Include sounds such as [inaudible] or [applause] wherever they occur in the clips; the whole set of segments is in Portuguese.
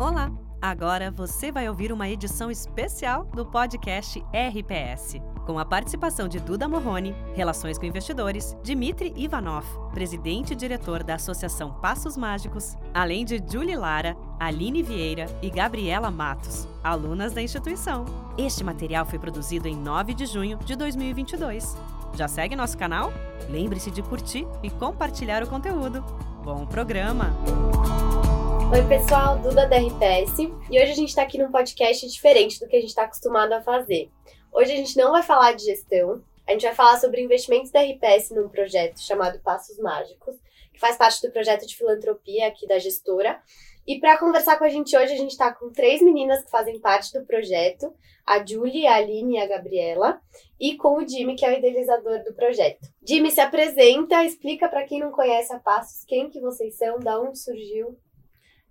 Olá! Agora você vai ouvir uma edição especial do podcast RPS, com a participação de Duda Morrone, Relações com Investidores, Dmitry Ivanov, presidente e diretor da Associação Passos Mágicos, além de Julie Lara, Aline Vieira e Gabriela Matos, alunas da instituição. Este material foi produzido em 9 de junho de 2022. Já segue nosso canal? Lembre-se de curtir e compartilhar o conteúdo. Bom programa! Oi, pessoal, Duda da RPS. E hoje a gente está aqui num podcast diferente do que a gente está acostumado a fazer. Hoje a gente não vai falar de gestão, a gente vai falar sobre investimentos da RPS num projeto chamado Passos Mágicos, que faz parte do projeto de filantropia aqui da gestora. E para conversar com a gente hoje, a gente está com três meninas que fazem parte do projeto: a Julie, a Aline e a Gabriela, e com o Jimmy, que é o idealizador do projeto. Jimmy, se apresenta, explica para quem não conhece a Passos quem que vocês são, da onde surgiu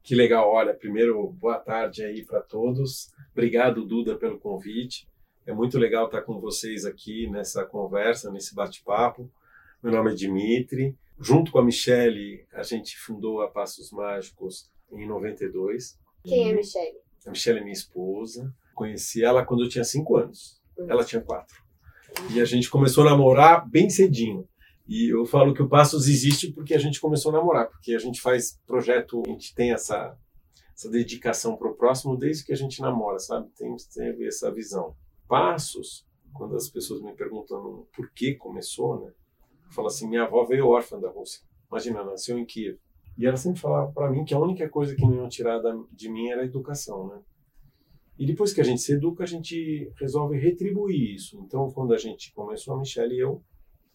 que legal, olha, primeiro boa tarde aí para todos. Obrigado, Duda, pelo convite. É muito legal estar com vocês aqui nessa conversa, nesse bate-papo. Meu nome é Dimitri. Junto com a Michele, a gente fundou a Passos Mágicos em 92. Quem é a Michele? A Michele é minha esposa. Conheci ela quando eu tinha cinco anos. Uhum. Ela tinha quatro. E a gente começou a namorar bem cedinho. E eu falo que o Passos existe porque a gente começou a namorar, porque a gente faz projeto, a gente tem essa, essa dedicação para o próximo desde que a gente namora, sabe? Tem, tem essa visão. Passos, quando as pessoas me perguntam por que começou, né? Eu falo assim: minha avó veio órfã da Rússia. Imagina, nasceu em Kiev. E ela sempre falava para mim que a única coisa que não iam tirar de mim era a educação, né? E depois que a gente se educa, a gente resolve retribuir isso. Então, quando a gente começou, a Michelle e eu,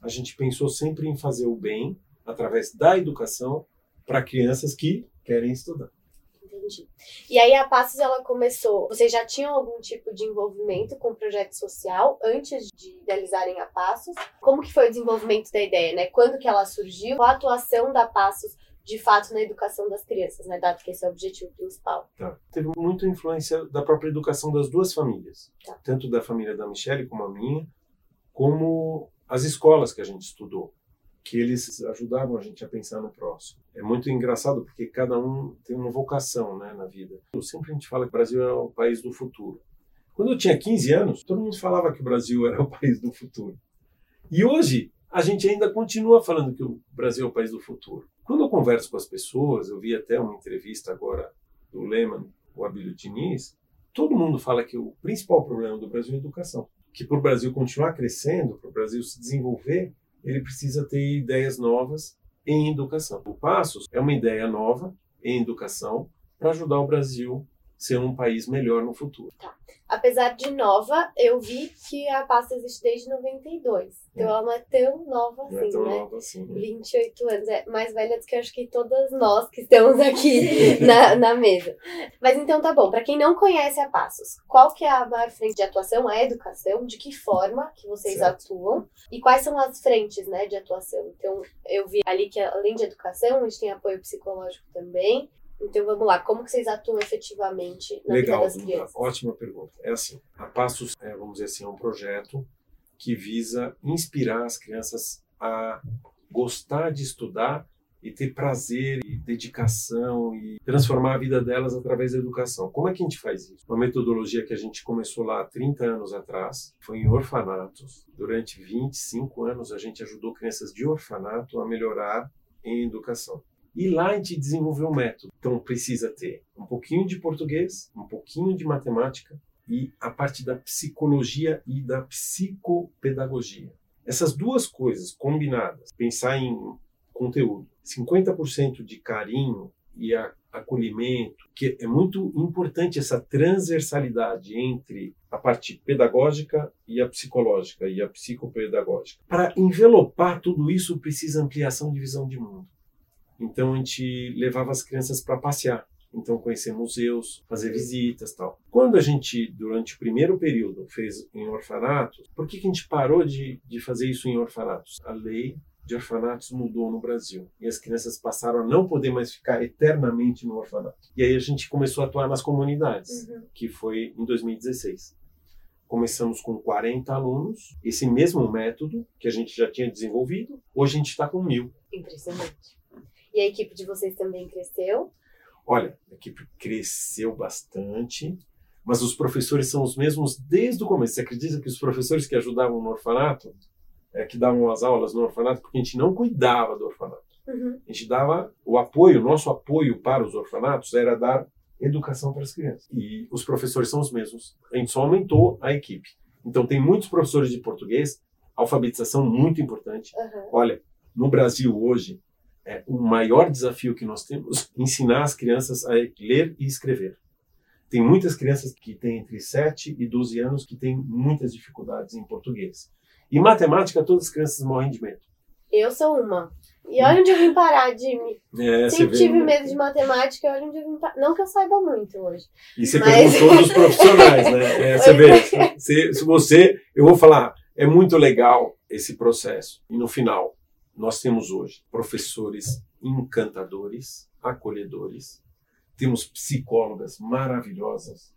a gente pensou sempre em fazer o bem através da educação para crianças que querem estudar. Entendi. E aí a Passos ela começou. Vocês já tinham algum tipo de envolvimento com o projeto social antes de idealizarem a Passos? Como que foi o desenvolvimento da ideia, né? Quando que ela surgiu? Qual a atuação da Passos de fato na educação das crianças, né? Dado que esse é o objetivo principal. Tá. Teve muita influência da própria educação das duas famílias, tá. tanto da família da Michelle como a minha, como as escolas que a gente estudou, que eles ajudavam a gente a pensar no próximo. É muito engraçado porque cada um tem uma vocação né, na vida. Eu sempre a gente fala que o Brasil é o país do futuro. Quando eu tinha 15 anos, todo mundo falava que o Brasil era o país do futuro. E hoje, a gente ainda continua falando que o Brasil é o país do futuro. Quando eu converso com as pessoas, eu vi até uma entrevista agora do Lehman, o Abílio Diniz, todo mundo fala que o principal problema do Brasil é a educação que para o Brasil continuar crescendo, para o Brasil se desenvolver, ele precisa ter ideias novas em educação. O Passos é uma ideia nova em educação para ajudar o Brasil ser um país melhor no futuro. Tá apesar de nova, eu vi que a pasta existe desde 92. Então ela não é tão nova assim, não é tão né? Nova assim, né? 28 anos. É mais velha do que eu acho que todas nós que estamos aqui [laughs] na, na mesa. Mas então tá bom. Para quem não conhece a Passos, qual que é a maior frente de atuação? A educação? De que forma que vocês certo. atuam? E quais são as frentes né, de atuação? Então, eu vi ali que além de educação, a gente tem apoio psicológico também. Então vamos lá, como que vocês atuam efetivamente na Legal, vida das crianças? ótima pergunta. É assim, a Passos, é, vamos dizer assim, é um projeto que visa inspirar as crianças a gostar de estudar e ter prazer e dedicação e transformar a vida delas através da educação. Como é que a gente faz isso? Uma metodologia que a gente começou lá 30 anos atrás, foi em orfanatos. Durante 25 anos a gente ajudou crianças de orfanato a melhorar em educação. E lá a gente desenvolveu um método. Então precisa ter um pouquinho de português, um pouquinho de matemática e a parte da psicologia e da psicopedagogia. Essas duas coisas combinadas, pensar em conteúdo, 50% de carinho e acolhimento, que é muito importante essa transversalidade entre a parte pedagógica e a psicológica e a psicopedagógica. Para envelopar tudo isso precisa ampliação de visão de mundo. Então a gente levava as crianças para passear. Então conhecer museus, fazer visitas, tal. Quando a gente durante o primeiro período fez em orfanatos, por que, que a gente parou de, de fazer isso em orfanatos? A lei de orfanatos mudou no Brasil e as crianças passaram a não poder mais ficar eternamente no orfanato. E aí a gente começou a atuar nas comunidades, uhum. que foi em 2016. Começamos com 40 alunos, esse mesmo método que a gente já tinha desenvolvido, hoje a gente está com mil. Impressionante. E a equipe de vocês também cresceu? Olha, a equipe cresceu bastante, mas os professores são os mesmos desde o começo. Você acredita que os professores que ajudavam no orfanato, é, que davam as aulas no orfanato, porque a gente não cuidava do orfanato. Uhum. A gente dava o apoio, nosso apoio para os orfanatos era dar educação para as crianças. E os professores são os mesmos. A gente só aumentou a equipe. Então, tem muitos professores de português, alfabetização muito importante. Uhum. Olha, no Brasil hoje, é, o maior desafio que nós temos é ensinar as crianças a ler e escrever. Tem muitas crianças que têm entre 7 e 12 anos que têm muitas dificuldades em português. E matemática, todas as crianças morrem de medo. Eu sou uma. E olha onde eu vim parar, Jimmy. É, Sempre tive né? medo de matemática, olha onde eu vim parar. Não que eu saiba muito hoje. E você Mas- perguntou [laughs] dos profissionais, né? É, você vê, se, se você, eu vou falar, é muito legal esse processo. E no final, nós temos hoje professores encantadores, acolhedores, temos psicólogas maravilhosas,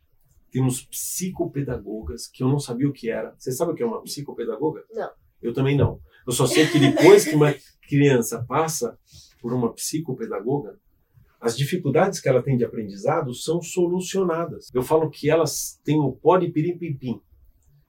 temos psicopedagogas que eu não sabia o que era. Você sabe o que é uma psicopedagoga? Não. Eu também não. Eu só sei que depois que uma criança passa por uma psicopedagoga, as dificuldades que ela tem de aprendizado são solucionadas. Eu falo que elas têm o pó de piripimpim.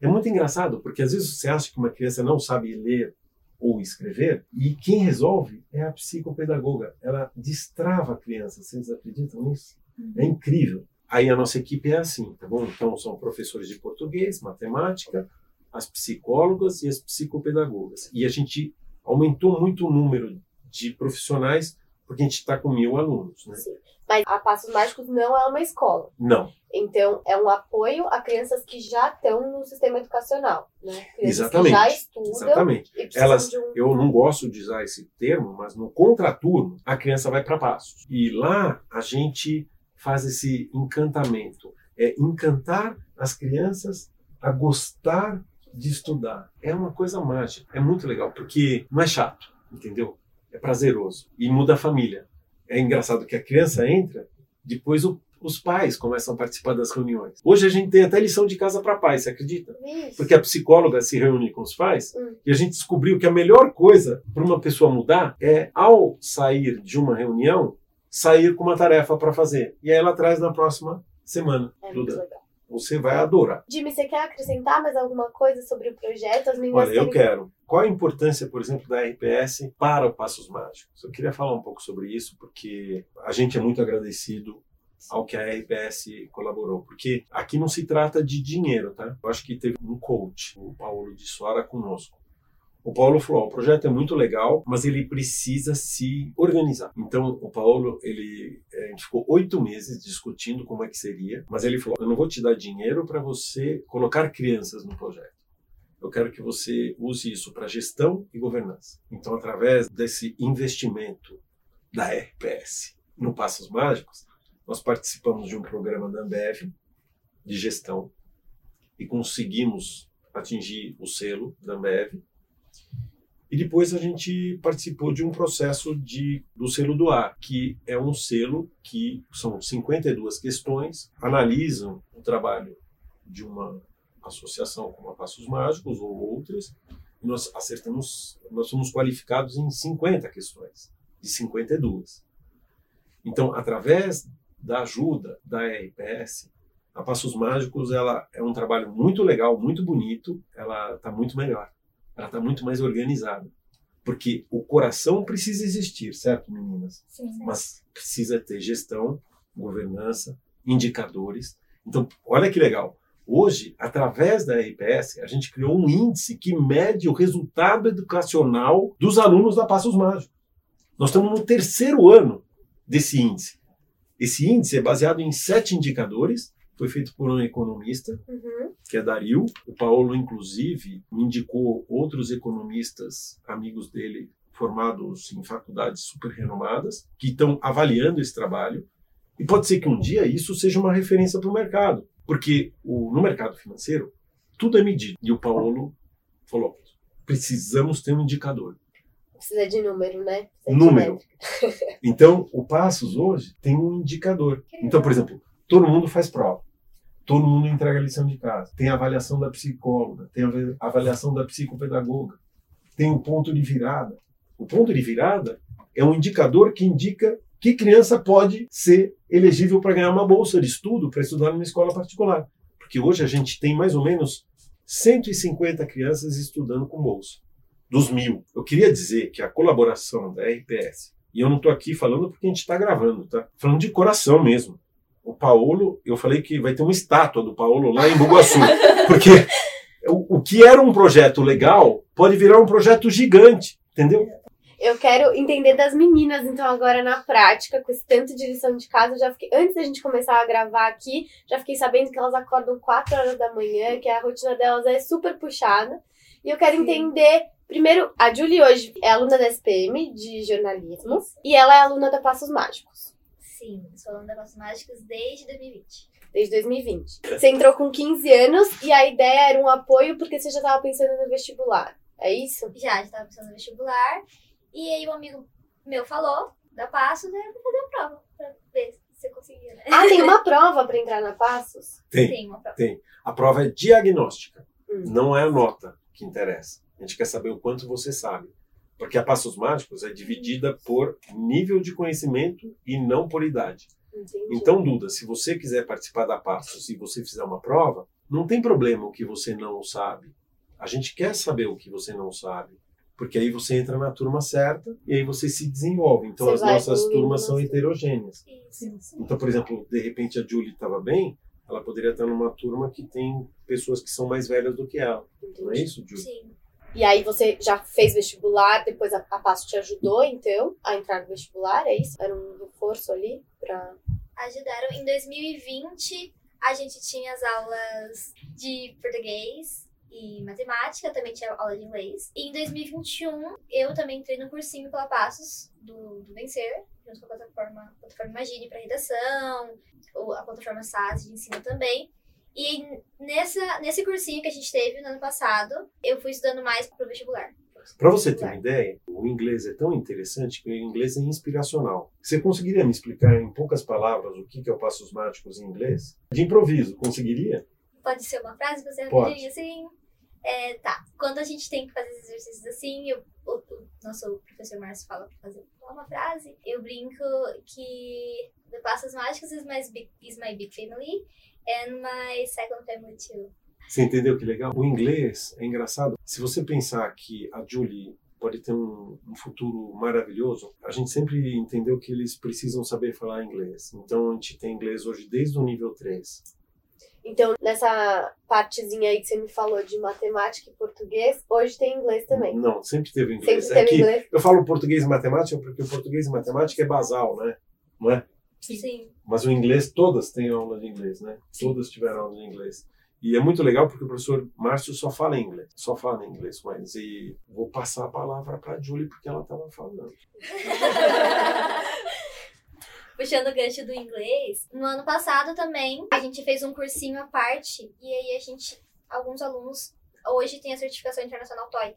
É muito engraçado, porque às vezes você acha que uma criança não sabe ler ou escrever, e quem resolve é a psicopedagoga. Ela destrava a criança. Vocês acreditam nisso? É incrível. Aí a nossa equipe é assim, tá bom? Então são professores de português, matemática, as psicólogas e as psicopedagogas. E a gente aumentou muito o número de profissionais porque a gente está com mil alunos, né? Sim. Mas a Passos Mágicos não é uma escola. Não, Então, é um apoio a crianças que já estão no sistema educacional. Né? Crianças Exatamente. que já estudam exatamente. Elas, um. eu não gosto de usar esse termo, mas no contraturno a criança vai para Passos. E lá a gente faz esse encantamento, é encantar as crianças a gostar de estudar. É uma coisa mágica, é muito legal, porque não é chato, entendeu? É prazeroso e muda a família. É engraçado que a criança entra, depois o- os pais começam a participar das reuniões. Hoje a gente tem até lição de casa para pais, você acredita? Isso. Porque a psicóloga se reúne com os pais Hum. e a gente descobriu que a melhor coisa para uma pessoa mudar é, ao sair de uma reunião, sair com uma tarefa para fazer. E aí ela traz na próxima semana. É muito legal. Você vai adorar. Jimmy, você quer acrescentar mais alguma coisa sobre o projeto? As meninas Olha, eu querem- quero. Qual a importância, por exemplo, da RPS para o Passos Mágicos? Eu queria falar um pouco sobre isso, porque a gente é muito agradecido ao que a RPS colaborou. Porque aqui não se trata de dinheiro, tá? Eu acho que teve um coach, o Paulo de Soara, conosco. O Paulo falou: "Ó, o projeto é muito legal, mas ele precisa se organizar. Então, o Paulo, ele, eh, ficou oito meses discutindo como é que seria, mas ele falou: eu não vou te dar dinheiro para você colocar crianças no projeto. Eu quero que você use isso para gestão e governança. Então, através desse investimento da RPS no Passos Mágicos, nós participamos de um programa da Ambev de gestão e conseguimos atingir o selo da Ambev. E depois a gente participou de um processo de, do selo do ar, que é um selo que são 52 questões, analisam o trabalho de uma associação como a Passos Mágicos ou outras, e nós acertamos, nós fomos qualificados em 50 questões, de 52. Então, através da ajuda da RPS, a Passos Mágicos ela é um trabalho muito legal, muito bonito, ela está muito melhor, ela está muito mais organizada. Porque o coração precisa existir, certo, meninas? Sim. Mas precisa ter gestão, governança, indicadores. Então, olha que legal. Hoje, através da RPS, a gente criou um índice que mede o resultado educacional dos alunos da Passos Mágicos. Nós estamos no terceiro ano desse índice. Esse índice é baseado em sete indicadores, foi feito por um economista, Uhum. Que é Dario. O Paulo, inclusive, me indicou outros economistas, amigos dele, formados em faculdades super renomadas, que estão avaliando esse trabalho. E pode ser que um dia isso seja uma referência para o mercado, porque o, no mercado financeiro tudo é medido. E o Paulo falou: precisamos ter um indicador. Precisa de número, né? Precisa Número. [laughs] Então, o Passos hoje tem um indicador. Então, por exemplo, todo mundo faz prova. Todo mundo entrega a lição de casa. Tem a avaliação da psicóloga, tem a avaliação da psicopedagoga, tem o ponto de virada. O ponto de virada é um indicador que indica que criança pode ser elegível para ganhar uma bolsa de estudo para estudar numa escola particular. Porque hoje a gente tem mais ou menos 150 crianças estudando com bolsa, dos mil. Eu queria dizer que a colaboração da RPS, e eu não estou aqui falando porque a gente está gravando, tá? Falando de coração mesmo. O Paulo, eu falei que vai ter uma estátua do Paulo lá em Bugaçu, porque o, o que era um projeto legal pode virar um projeto gigante, entendeu? Eu quero entender das meninas, então, agora na prática, com esse tanto de lição de casa, eu já fiquei, antes da gente começar a gravar aqui, já fiquei sabendo que elas acordam 4 horas da manhã, que a rotina delas é super puxada. E eu quero Sim. entender, primeiro, a Julie hoje é aluna da SPM de jornalismo, Isso. e ela é aluna da Passos Mágicos. Sim, sou aluna da Passos Mágicos desde 2020 desde 2020. Você entrou com 15 anos e a ideia era um apoio porque você já estava pensando no vestibular. É isso? Já, já estava pensando no vestibular. E aí um amigo meu falou da Passos, eu vou fazer a prova pra ver se você conseguia, né? Ah, tem uma [laughs] prova para entrar na Passos? Tem, tem uma prova. Tem. A prova é diagnóstica, hum. não é a nota que interessa. A gente quer saber o quanto você sabe. Porque a Passos Mágicos é dividida por nível de conhecimento e não por idade. Entendi. Então, Duda, se você quiser participar da Passos e você fizer uma prova, não tem problema o que você não sabe. A gente quer saber o que você não sabe porque aí você entra na turma certa e aí você se desenvolve. Então você as nossas turmas são heterogêneas. Então, por exemplo, de repente a Julie estava bem, ela poderia estar numa turma que tem pessoas que são mais velhas do que ela. Entendi. Não é isso, Julie? Sim. E aí você já fez vestibular, depois a, a Passo te ajudou, então, a entrar no vestibular, é isso? Era um reforço ali para Ajudaram. Em 2020, a gente tinha as aulas de português, e matemática, também tinha aula de inglês. E em 2021, eu também entrei no cursinho pela Passos, do, do Vencer, junto com a plataforma, plataforma Imagine para redação, a plataforma SAS de ensino também. E nessa, nesse cursinho que a gente teve no ano passado, eu fui estudando mais para o vestibular. Para você ter uma ideia, o inglês é tão interessante que o inglês é inspiracional. Você conseguiria me explicar em poucas palavras o que é o Passos Mágicos em inglês? De improviso, conseguiria? Pode ser uma frase, você rapidinho assim. É, tá, quando a gente tem que fazer exercícios assim, eu, o, o, nosso professor Márcio fala pra fazer uma frase, eu brinco que The Passos Mágicos is my, big, is my big family and my second family too. Você entendeu que legal? O inglês é engraçado. Se você pensar que a Julie pode ter um, um, futuro maravilhoso, a gente sempre entendeu que eles precisam saber falar inglês. Então a gente tem inglês hoje desde o nível 3. Então, nessa partezinha aí que você me falou de matemática e português, hoje tem inglês também. Não, sempre teve inglês. Sempre teve é inglês. Eu falo português e matemática porque o português e matemática é basal, né? Não é? Sim. Mas o inglês, todas têm aula de inglês, né? Sim. Todas tiveram aula de inglês. E é muito legal porque o professor Márcio só fala inglês, só fala inglês com eles. E vou passar a palavra para a Julie porque ela estava falando. [laughs] puxando o gancho do inglês, no ano passado também a gente fez um cursinho à parte e aí a gente, alguns alunos, hoje tem a certificação internacional TOEIC.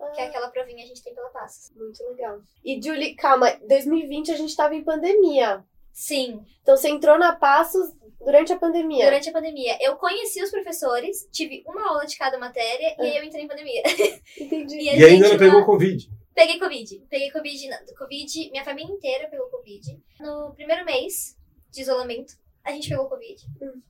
Ah. Que é aquela provinha que a gente tem pela Passos. Muito legal. E Julie, calma, 2020 a gente tava em pandemia. Sim. Então você entrou na Passos durante a pandemia? Durante a pandemia. Eu conheci os professores, tive uma aula de cada matéria ah. e aí eu entrei em pandemia. [laughs] Entendi. e, e ainda ela pegou Covid. Peguei Covid. Peguei Covid, Covid, minha família inteira pegou Covid. No primeiro mês de isolamento, a gente pegou Covid. Hum.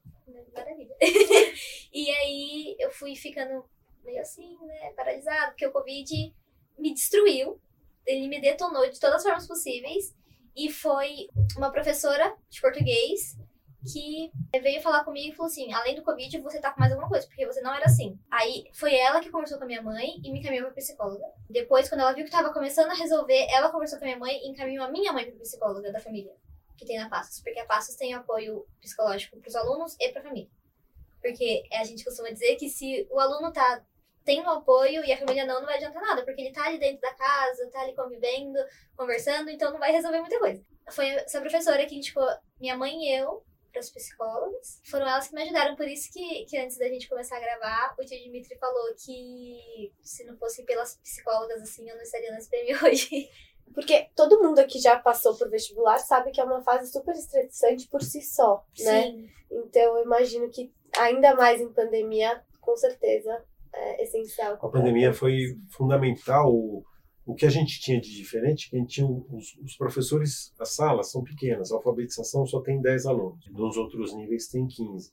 Maravilha. [laughs] e aí eu fui ficando meio assim, né, paralisado, porque o Covid me destruiu. Ele me detonou de todas as formas possíveis. E foi uma professora de português que veio falar comigo e falou assim: além do Covid, você tá com mais alguma coisa, porque você não era assim. Aí foi ela que conversou com a minha mãe e me encaminhou pra psicóloga. Depois, quando ela viu que tava começando a resolver, ela conversou com a minha mãe e encaminhou a minha mãe pra psicóloga da família, que tem na Passos, porque a Passos tem apoio psicológico pros alunos e pra família. Porque a gente costuma dizer que se o aluno tá tendo apoio e a família não, não vai adiantar nada, porque ele tá ali dentro da casa, tá ali convivendo, conversando, então não vai resolver muita coisa. Foi essa professora que indicou minha mãe e eu para as psicólogas. Foram elas que me ajudaram, por isso que, que antes da gente começar a gravar, o tio Dimitri falou que se não fosse pelas psicólogas, assim, eu não estaria na [laughs] SPM hoje. Porque todo mundo aqui já passou por vestibular sabe que é uma fase super estressante por si só, né? Sim. Então eu imagino que ainda mais em pandemia, com certeza, é essencial. A pandemia foi fundamental. O, o que a gente tinha de diferente é que a gente tinha os, os, professores, as salas são pequenas, a alfabetização só tem 10 alunos, nos outros níveis tem 15.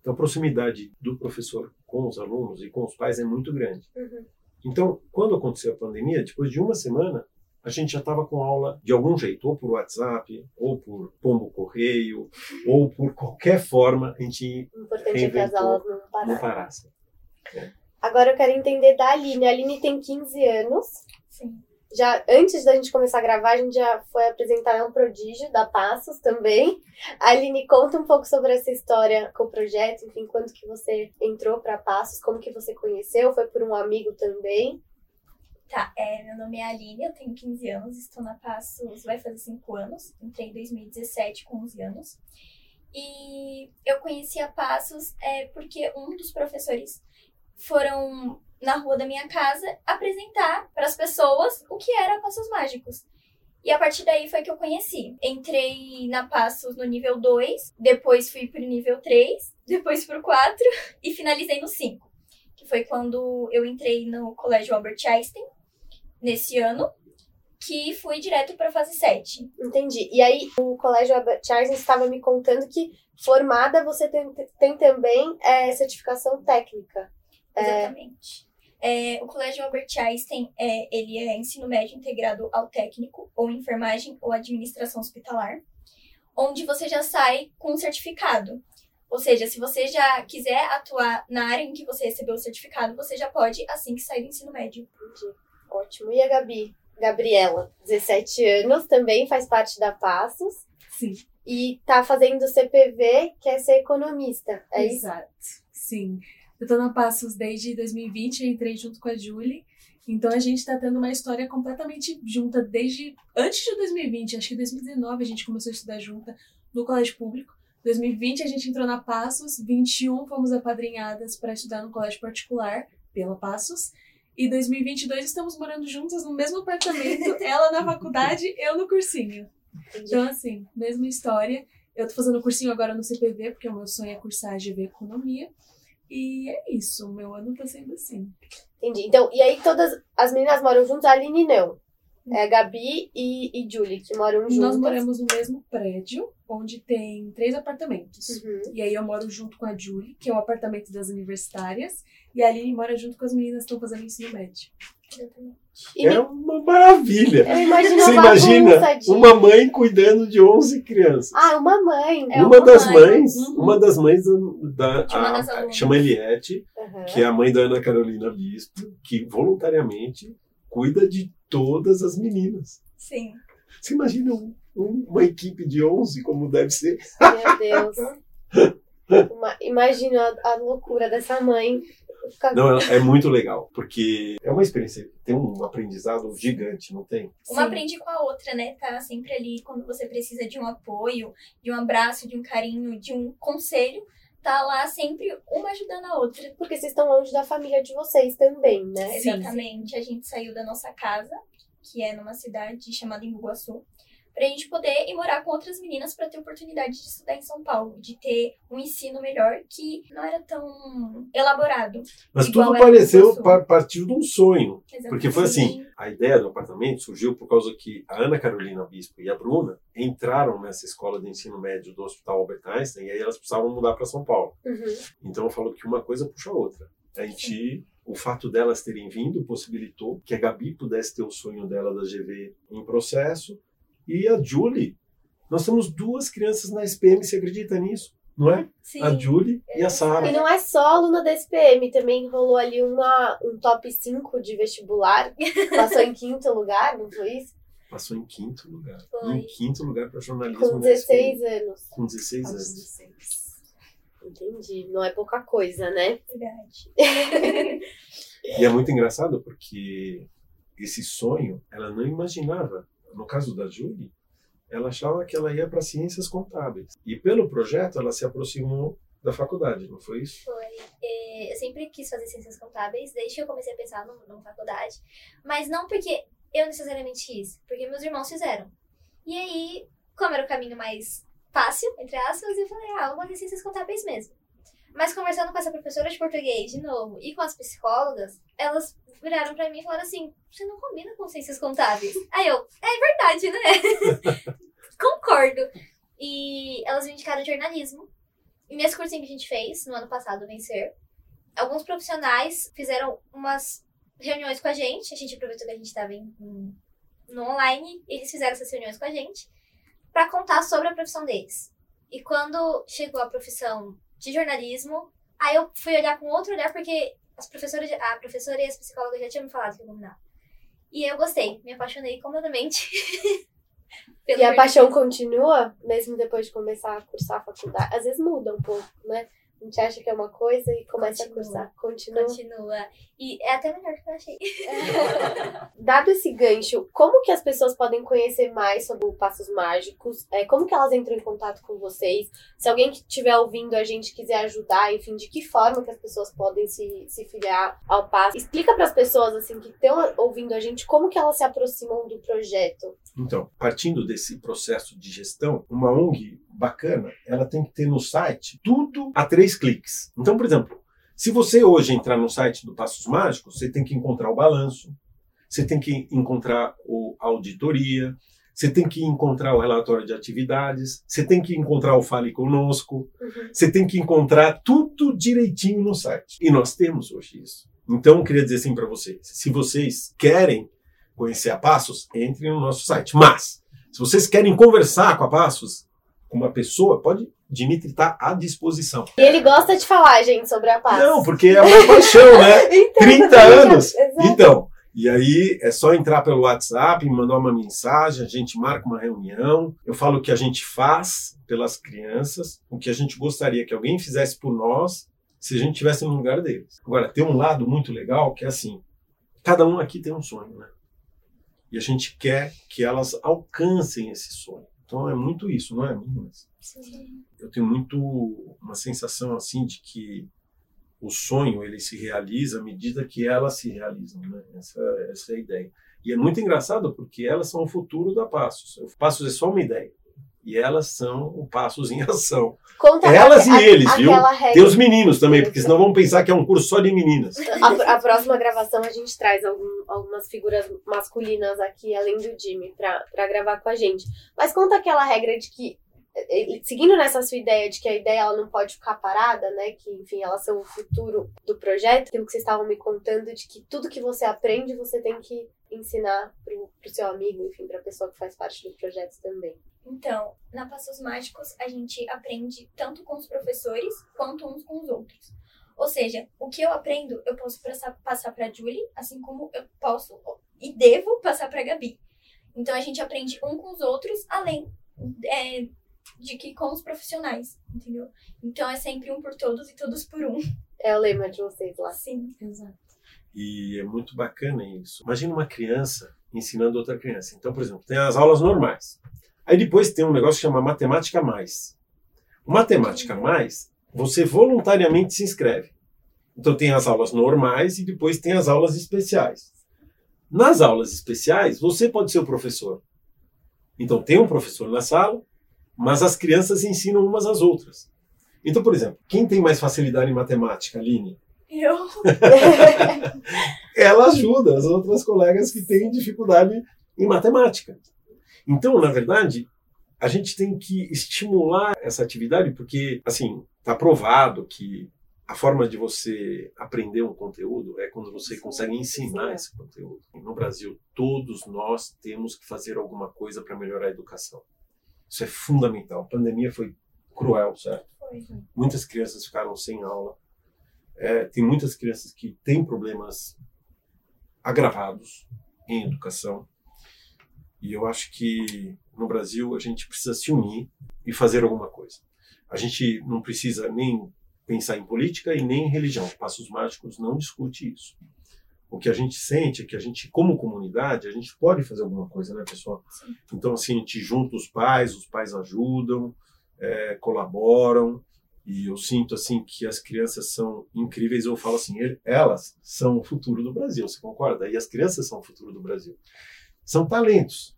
Então a proximidade do professor com os alunos e com os pais é muito grande. Uhum. Então, quando aconteceu a pandemia, depois de uma semana, a gente já estava com aula de algum jeito, ou por WhatsApp, ou por pombo correio, ou por qualquer forma, a gente o importante é que as aulas não parassem. Não parassem. Agora eu quero entender da Aline. A Aline tem 15 anos. Sim. Já antes da gente começar a gravar, a gente já foi apresentar um prodígio da Passos também. A Aline, conta um pouco sobre essa história com o projeto, enfim, quando que você entrou para Passos, como que você conheceu, foi por um amigo também? Tá, é, meu nome é Aline, eu tenho 15 anos, estou na Passos, vai fazer 5 anos, entrei em 2017 com 11 anos. E eu conheci a Passos é, porque um dos professores foram na rua da minha casa apresentar para as pessoas o que era Passos Mágicos. E a partir daí foi que eu conheci. Entrei na Passos no nível 2, depois fui pro nível 3, depois pro 4 [laughs] e finalizei no 5. Que foi quando eu entrei no Colégio Albert Einstein, nesse ano, que fui direto para fase 7. Entendi. E aí, o Colégio Albert Einstein estava me contando que formada você tem, tem também é, certificação técnica. Exatamente. É... É, o Colégio Albert Einstein, é, ele é ensino médio integrado ao técnico, ou enfermagem, ou administração hospitalar, onde você já sai com um certificado. Ou seja, se você já quiser atuar na área em que você recebeu o certificado, você já pode assim que sair do ensino médio. Entendi. Ótimo. E a Gabi? Gabriela, 17 anos, também faz parte da Passos. Sim. E tá fazendo CPV, quer ser economista, é Exato. isso? Sim. Eu tô na Passos desde 2020, entrei junto com a Julie. Então a gente tá tendo uma história completamente junta desde antes de 2020, acho que 2019 a gente começou a estudar junta no colégio público. 2020 a gente entrou na Passos, 21 fomos apadrinhadas para estudar no colégio particular pela Passos. E 2022 estamos morando juntas no mesmo apartamento, [laughs] ela na faculdade, eu no cursinho. Entendi. Então, assim, mesma história. Eu tô fazendo cursinho agora no CPV, porque o meu sonho é cursar GV Economia. E é isso, meu ano tá sendo assim. Entendi. Então, e aí todas as meninas moram juntas, a Aline não. É Gabi e, e Julie, que moram juntas. Nós moramos no mesmo prédio, onde tem três apartamentos. Uhum. E aí eu moro junto com a Julie, que é o apartamento das universitárias. E a Aline mora junto com as meninas que estão fazendo ensino médio. É uma maravilha. Eu imagino Você imagina uma mãe cuidando de 11 crianças. Ah, uma mãe. É uma, uma, das mãe. mães, uhum. uma das mães da, da a, chama Eliette, uhum. que é a mãe da Ana Carolina Bispo, que voluntariamente cuida de todas as meninas. Sim. Você imagina um, um, uma equipe de 11 como deve ser? Meu Deus. [laughs] Uma, imagina a, a loucura dessa mãe não, é muito legal, porque é uma experiência, tem um aprendizado gigante, não tem? Uma Sim. aprende com a outra, né? Tá sempre ali quando você precisa de um apoio, de um abraço, de um carinho, de um conselho. Tá lá sempre uma ajudando a outra. Porque vocês estão longe da família de vocês também, né? Exatamente. A gente saiu da nossa casa, que é numa cidade chamada Imbuguaçu para a gente poder ir morar com outras meninas para ter oportunidade de estudar em São Paulo, de ter um ensino melhor que não era tão elaborado. Mas tudo pareceu partiu de um sonho, Exatamente. porque foi assim, a ideia do apartamento surgiu por causa que a Ana Carolina Bispo e a Bruna entraram nessa escola de ensino médio do Hospital Albert Einstein e aí elas precisavam mudar para São Paulo. Uhum. Então eu falo que uma coisa puxa a outra. A gente o fato delas terem vindo possibilitou que a Gabi pudesse ter o sonho dela da GV em processo e a Julie. Nós temos duas crianças na SPM, você acredita nisso? Não é? Sim. A Julie e a Sara. E não é só aluna da SPM, também rolou ali uma, um top 5 de vestibular. [laughs] Passou em quinto lugar, não foi isso? Passou em quinto lugar. Foi. Em quinto lugar para jornalismo. Com 16 anos. Com 16 anos. 16. Entendi. Não é pouca coisa, né? Verdade. [laughs] e é muito engraçado porque esse sonho ela não imaginava no caso da Julie, ela achava que ela ia para ciências contábeis. E pelo projeto ela se aproximou da faculdade, não foi isso? Foi. É, eu sempre quis fazer ciências contábeis, desde que eu comecei a pensar numa faculdade. Mas não porque eu necessariamente quis, porque meus irmãos fizeram. E aí, como era o caminho mais fácil, entre aspas, eu falei, ah, vou fazer ciências contábeis mesmo. Mas conversando com essa professora de português de novo e com as psicólogas, elas viraram pra mim e falaram assim: você não combina com ciências contábeis. Aí eu, é verdade, né? [laughs] Concordo. E elas me indicaram jornalismo. E nesse cursinho que a gente fez, no ano passado, Vencer, alguns profissionais fizeram umas reuniões com a gente. A gente aproveitou que a gente estava no online, e eles fizeram essas reuniões com a gente para contar sobre a profissão deles. E quando chegou a profissão de jornalismo, aí eu fui olhar com outro olhar, porque as professoras, a professora e as psicólogas já tinham me falado que eu combinava. E eu gostei, me apaixonei completamente. [laughs] e a paixão continua, mesmo depois de começar a cursar a faculdade? Às vezes muda um pouco, né? A gente acha que é uma coisa e começa Continua. a cursar. Continua. Continua. E é até melhor que eu achei. [laughs] Dado esse gancho, como que as pessoas podem conhecer mais sobre o Passos Mágicos? É, como que elas entram em contato com vocês? Se alguém que estiver ouvindo a gente quiser ajudar, enfim, de que forma que as pessoas podem se, se filiar ao Passo? Explica para as pessoas, assim, que estão ouvindo a gente, como que elas se aproximam do projeto. Então, partindo desse processo de gestão, uma ONG bacana, ela tem que ter no site tudo a três cliques. Então, por exemplo, se você hoje entrar no site do Passos Mágicos, você tem que encontrar o balanço, você tem que encontrar a auditoria, você tem que encontrar o relatório de atividades, você tem que encontrar o Fale Conosco, uhum. você tem que encontrar tudo direitinho no site. E nós temos hoje isso. Então, eu queria dizer assim para vocês: se vocês querem conhecer a Passos, entrem no nosso site. Mas, se vocês querem conversar com a Passos, uma pessoa, pode. Dimitri está à disposição. E ele gosta de falar, gente, sobre a Passos. Não, porque é uma paixão, né? [laughs] então, 30 [laughs] anos. Então, e aí é só entrar pelo WhatsApp, mandar uma mensagem, a gente marca uma reunião, eu falo o que a gente faz pelas crianças, o que a gente gostaria que alguém fizesse por nós, se a gente estivesse no lugar deles. Agora, tem um lado muito legal que é assim, cada um aqui tem um sonho, né? E a gente quer que elas alcancem esse sonho. Então é muito isso, não é, meninas? Sim. Eu tenho muito uma sensação assim de que o sonho ele se realiza à medida que elas se realizam, né? Essa, essa é a ideia. E é muito engraçado porque elas são o futuro da Passos. O Passos é só uma ideia e elas são o Passos em [laughs] Ação. Conta elas a, e eles, a, viu? Tem os meninos também, porque senão vão pensar que é um curso só de meninas. A, a próxima gravação a gente traz algum, algumas figuras masculinas aqui, além do Jimmy, para gravar com a gente. Mas conta aquela regra de que seguindo nessa sua ideia de que a ideia ela não pode ficar parada, né? Que, enfim, elas são o futuro do projeto. Aquilo que vocês estavam me contando de que tudo que você aprende, você tem que ensinar pro, pro seu amigo, enfim, pra pessoa que faz parte do projeto também. Então, na Passos Mágicos, a gente aprende tanto com os professores quanto uns com os outros. Ou seja, o que eu aprendo, eu posso passar, para Julie, assim como eu posso e devo passar para Gabi. Então, a gente aprende um com os outros, além é, de que com os profissionais, entendeu? Então é sempre um por todos e todos por um. É o lema de vocês lá. Sim, exato. E é muito bacana isso. Imagina uma criança ensinando outra criança. Então, por exemplo, tem as aulas normais. Aí depois tem um negócio que chama Matemática Mais. Matemática Mais, você voluntariamente se inscreve. Então tem as aulas normais e depois tem as aulas especiais. Nas aulas especiais, você pode ser o professor. Então tem um professor na sala, mas as crianças ensinam umas às outras. Então, por exemplo, quem tem mais facilidade em matemática, Aline? Eu. [laughs] Ela ajuda as outras colegas que têm dificuldade em matemática. Então, na verdade, a gente tem que estimular essa atividade, porque, assim, está provado que a forma de você aprender um conteúdo é quando você consegue ensinar esse conteúdo. No Brasil, todos nós temos que fazer alguma coisa para melhorar a educação. Isso é fundamental. A pandemia foi cruel, certo? Muitas crianças ficaram sem aula. É, tem muitas crianças que têm problemas agravados em educação. E eu acho que no Brasil a gente precisa se unir e fazer alguma coisa. A gente não precisa nem pensar em política e nem em religião. Passos Mágicos não discute isso o que a gente sente é que a gente, como comunidade, a gente pode fazer alguma coisa, né, pessoal? Sim. Então, assim, a gente junta os pais, os pais ajudam, é, colaboram, e eu sinto, assim, que as crianças são incríveis. Eu falo assim, elas são o futuro do Brasil, você concorda? E as crianças são o futuro do Brasil. São talentos.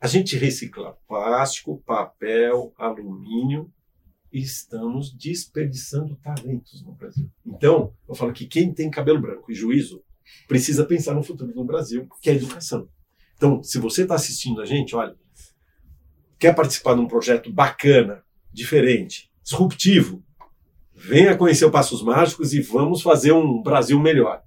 A gente recicla plástico, papel, alumínio, e estamos desperdiçando talentos no Brasil. Então, eu falo que quem tem cabelo branco e juízo precisa pensar no futuro do Brasil, que é a educação. Então, se você está assistindo a gente, olha, quer participar de um projeto bacana, diferente, disruptivo, venha conhecer o Passos Mágicos e vamos fazer um Brasil melhor.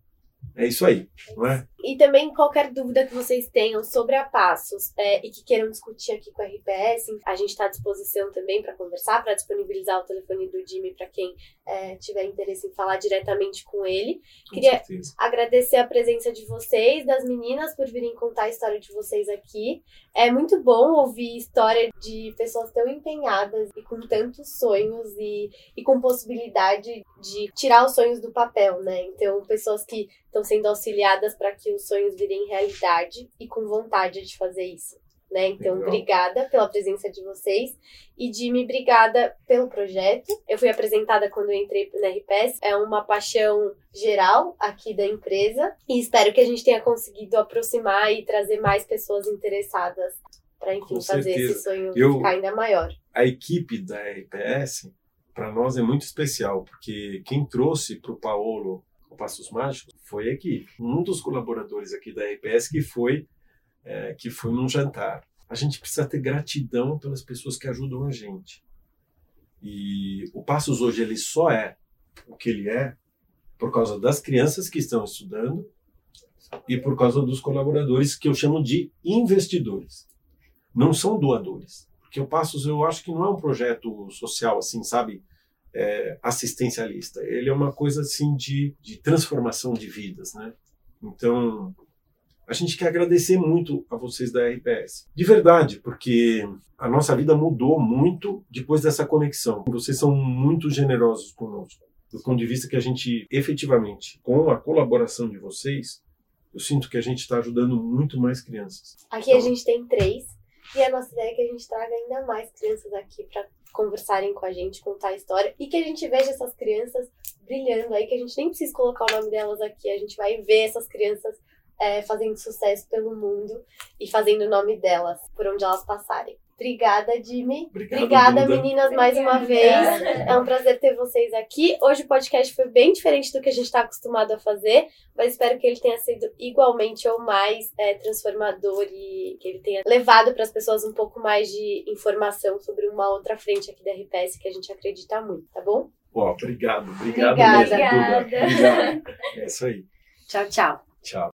É isso aí, não é? E também qualquer dúvida que vocês tenham sobre a Passos é, e que queiram discutir aqui com a RPS, a gente está à disposição também para conversar, para disponibilizar o telefone do Jimmy para quem é, tiver interesse em falar diretamente com ele. Com Queria certeza. agradecer a presença de vocês, das meninas, por virem contar a história de vocês aqui. É muito bom ouvir história de pessoas tão empenhadas e com tantos sonhos e, e com possibilidade de tirar os sonhos do papel, né? Então, pessoas que estão sendo auxiliadas para que os sonhos virem realidade e com vontade de fazer isso. Né? Então, Legal. obrigada pela presença de vocês. E Jimmy, obrigada pelo projeto. Eu fui apresentada quando entrei na RPS. É uma paixão geral aqui da empresa. E espero que a gente tenha conseguido aproximar e trazer mais pessoas interessadas para, enfim, Com fazer certeza. esse sonho Eu- ficar ainda maior. a equipe da RPS, para nós é muito especial, porque quem trouxe para o Paolo o Passos Mágicos foi a equipe. Um dos colaboradores aqui da RPS que foi, é, que foi num jantar. A gente precisa ter gratidão pelas pessoas que ajudam a gente. E o Passos hoje ele só é o que ele é por causa das crianças que estão estudando e por causa dos colaboradores que eu chamo de investidores. Não são doadores. Porque o Passos eu acho que não é um projeto social assim, sabe? É, assistencialista. Ele é uma coisa assim de, de transformação de vidas, né? Então, a gente quer agradecer muito a vocês da RPS. De verdade, porque a nossa vida mudou muito depois dessa conexão. Vocês são muito generosos conosco. Do ponto de vista que a gente, efetivamente, com a colaboração de vocês, eu sinto que a gente está ajudando muito mais crianças. Aqui a Então- gente tem três. E a nossa ideia é que a gente traga ainda mais crianças aqui para conversarem com a gente, contar a história. E que a gente veja essas crianças brilhando aí, que a gente nem precisa colocar o nome delas aqui. A gente vai ver essas crianças é, fazendo sucesso pelo mundo e fazendo o nome delas por onde elas passarem. Obrigada, Jimmy. Obrigado, Obrigada, Duda. meninas, mais uma vez. É um prazer ter vocês aqui. Hoje o podcast foi bem diferente do que a gente está acostumado a fazer, mas espero que ele tenha sido igualmente ou mais é, transformador e que ele tenha levado para as pessoas um pouco mais de informação sobre uma outra frente aqui da RPS que a gente acredita muito, tá bom? Ó, obrigado, obrigado Obrigada. mesmo, Duda. Obrigada. É isso aí. Tchau, tchau. Tchau.